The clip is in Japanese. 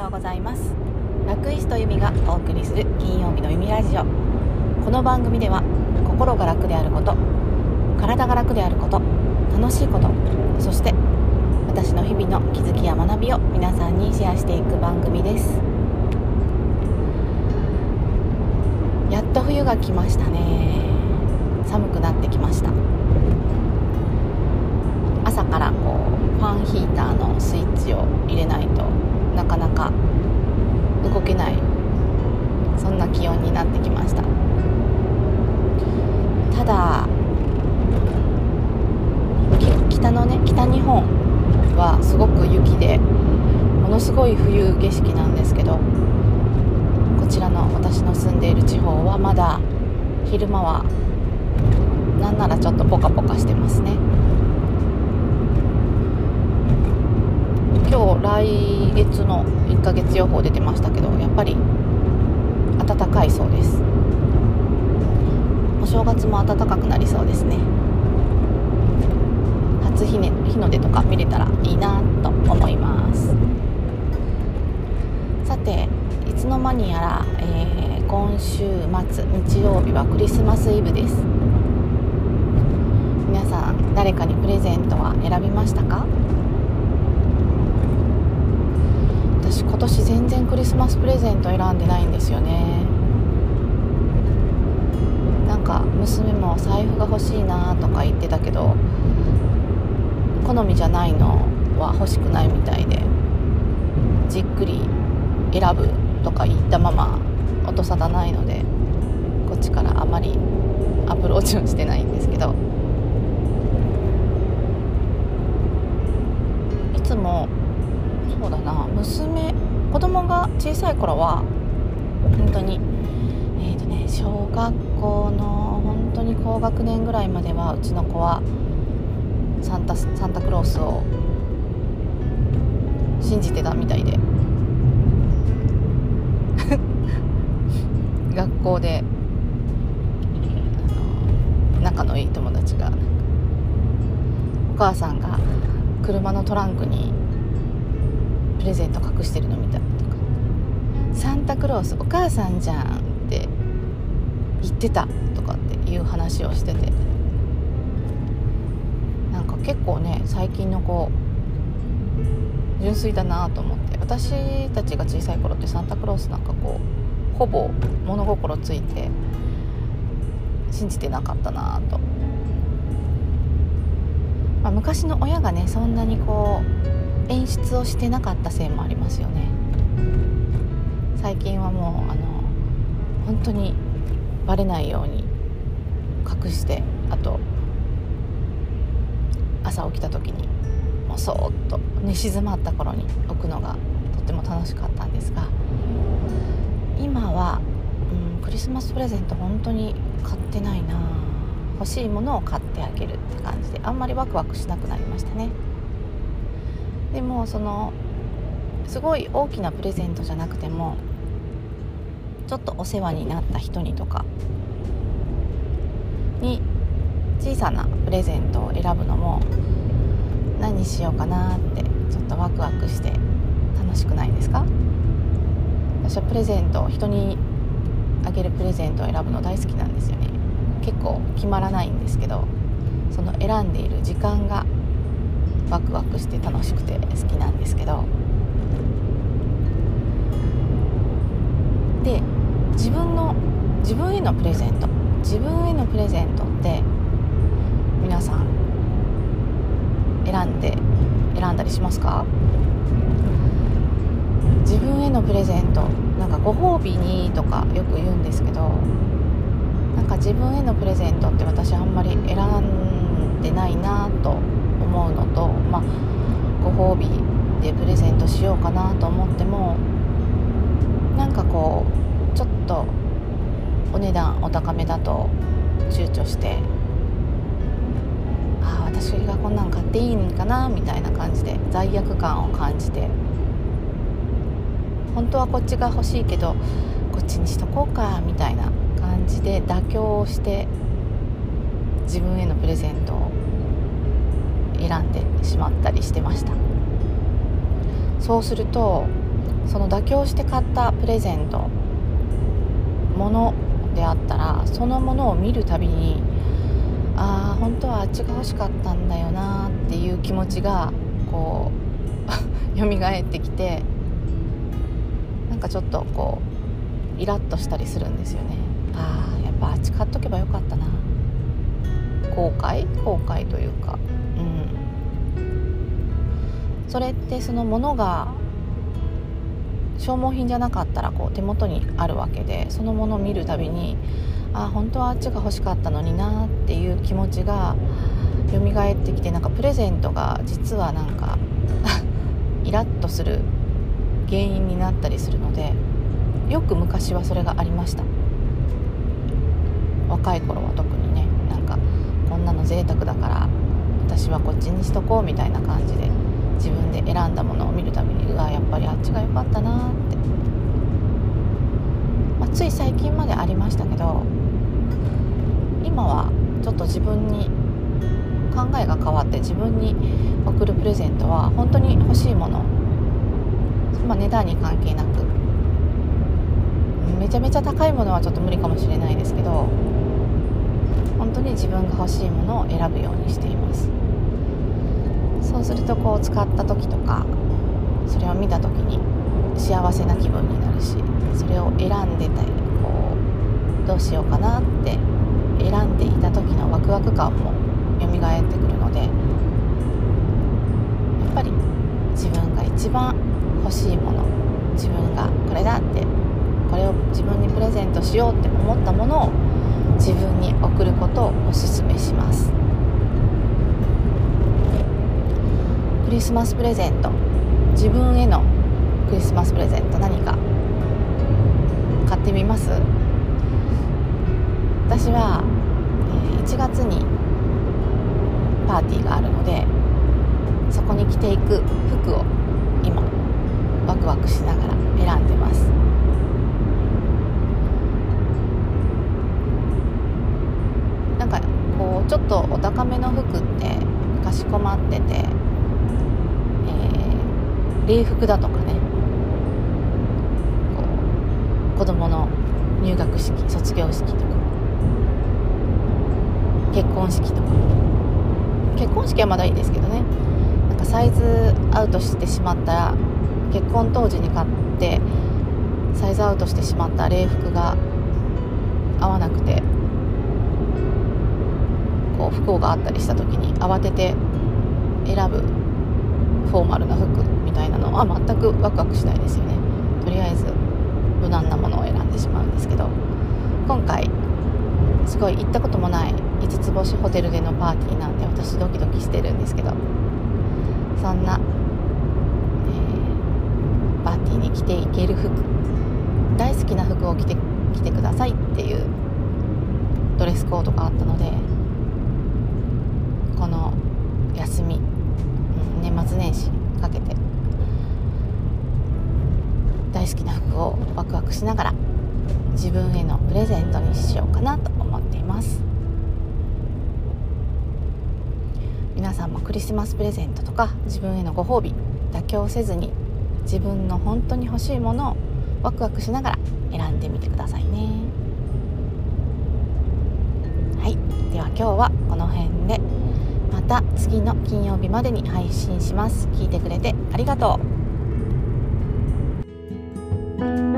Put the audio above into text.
ようございます。ラクイストユミがお送りする金曜日のユミラジオ。この番組では心が楽であること体が楽であること楽しいことそして私の日々の気づきや学びを皆さんにシェアしていく番組です。やっと冬が来ましたね。寒くなってきました。朝からこうファンヒーターのスイッチを入れないとか動けない。そんな気温になってきました。ただ北のね北日本はすごく雪でものすごい冬景色なんですけどこちらの私の住んでいる地方はまだ昼間はなんならちょっとポカポカしてますね。今日来月の1ヶ月予報出てましたけどやっぱり暖かいそうです。お正月も暖かくなりそうですね。初日,、ね、日の出とか見れたらいいなと思います。さていつの間にやら、えー、今週末日曜日はクリスマスイブです。皆さん誰かにプレゼントは選びましたか？私今年全然クリスマスプレゼント選んでないんですよね。なんか娘も財布が欲しいなとか言ってたけど好みじゃないのは欲しくないみたいでじっくり選ぶとか言ったまま音沙汰ないのでこっちからあまりアプローチをしてないんですけど。いつもそうだな。娘子供が小さい頃は本当にえっ、ー、とね小学校の本当に高学年ぐらいまではうちの子はサンタサンタクロースを信じてたみたいで。学校で仲のいい友達がお母さんが車のトランクにプレゼント隠してるの見たとか。サンタクロースお母さんじゃんって言ってたとかっていう話をしてて。なんか結構ね最近の子純粋だなと思って。私たちが小さい頃ってサンタクロースなんかこうほぼ物心ついて信じてなかったなと、まあ、昔の親がねそんなにこう演出をしてなかったせいもありますよね。最近はもうあの本当にバレないように隠してあと朝起きた時にもうそーっと寝静まった頃に置くのがとっても楽しかったんですが今は、うん、クリスマスプレゼント本当に買ってないな欲しいものを買ってあげるって感じであんまりワクワクしなくなりましたね。でもそのすごい大きなプレゼントじゃなくてもちょっとお世話になった人にとかに小さなプレゼントを選ぶのも何にしようかなってちょっとワクワクして楽しくないですか？私はプレゼント人にあげるプレゼントを選ぶの大好きなんですよね。結構決まらないんですけどその選んでいる時間がワクワクして楽しくて好きなんですけど。で自分の自分へのプレゼント。自分へのプレゼントって皆さん選んで選んだりしますか？自分へのプレゼントなんかご褒美にとかよく言うんですけどなんか自分へのプレゼントって私あんまり選んでないなと思うのと、まあ、ご褒美でプレゼントしようかなと思ってもなんかこうちょっとお値段お高めだと躊躇してああ私がこんなん買っていいんかなみたいな感じで罪悪感を感じて。本当はこっちが欲しいけどこっちにしとこうかみたいな感じで妥協をして自分へのプレゼントを選んでしまったりしてました。そうするとその妥協して買ったプレゼントものであったらそのものを見るたびにああ本当はあっちが欲しかったんだよなっていう気持ちがこう 蘇ってきてなんかちょっとこうイラッとしたりするんですよね。ああやっぱあっち買っとけばよかったな。後悔？後悔というか。それってそのものが消耗品じゃなかったらこう手元にあるわけでそのものを見るたびにあ本当はあっちが欲しかったのになっていう気持ちが蘇ってきてなんかプレゼントが実はなんか イラッとする原因になったりするのでよく昔はそれがありました。若い頃は特にねなんかこんなの贅沢だから私はこっちにしとこうみたいな感じで自分で選んだものを見るたびにうわやっぱりあっちが良かったなって、まあ、つい最近までありましたけど今はちょっと自分に考えが変わって自分に贈るプレゼントは本当に欲しいもの、まあ、値段に関係なくめちゃめちゃ高いものはちょっと無理かもしれないですけど本当に自分が欲しいものを選ぶようにしています。そうするとこう使った時とかそれを見た時に幸せな気分になるしそれを選んでたりこうどうしようかなって選んでいた時のワクワク感も蘇ってくるのでやっぱり自分が一番欲しいもの自分がこれだってこれを自分にプレゼントしようって思ったものを自分に贈ることをおすすめします。クリスマスプレゼント。自分へのクリスマスプレゼント。何か。買ってみます？私は1月にパーティーがあるのでそこに着ていく服を今ワクワクしながら選んでます。なんかこうちょっとお高めの服ってかしこまってて、礼服だとかね。こう子供の入学式卒業式とか。結婚式とか。結婚式はまだいいですけどね。なんかサイズアウトしてしまったら結婚当時に買ってサイズアウトしてしまった礼服が合わなくてこう不幸があったりした時に慌てて選ぶフォーマルな服みたいなのは全くワクワクしないですよね。とりあえず無難なものを選んでしまうんですけど。今回すごい行ったこともない5つ星ホテルでのパーティーなんで私ドキドキしてるんですけど。そんな、えー、パーティーに着ていける服。大好きな服を着て着てくださいっていうドレスコードがあったのでこの休み、年末年始かけて大好きな服をワクワクしながら自分へのプレゼントにしようかなと思っています。皆さんもクリスマスプレゼントとか自分へのご褒美妥協せずに自分の本当に欲しいものをワクワクしながら選んでみてくださいね。はい。では今日はこの辺で。また次の金曜日までに配信します。聞いてくれてありがとう。Thank you.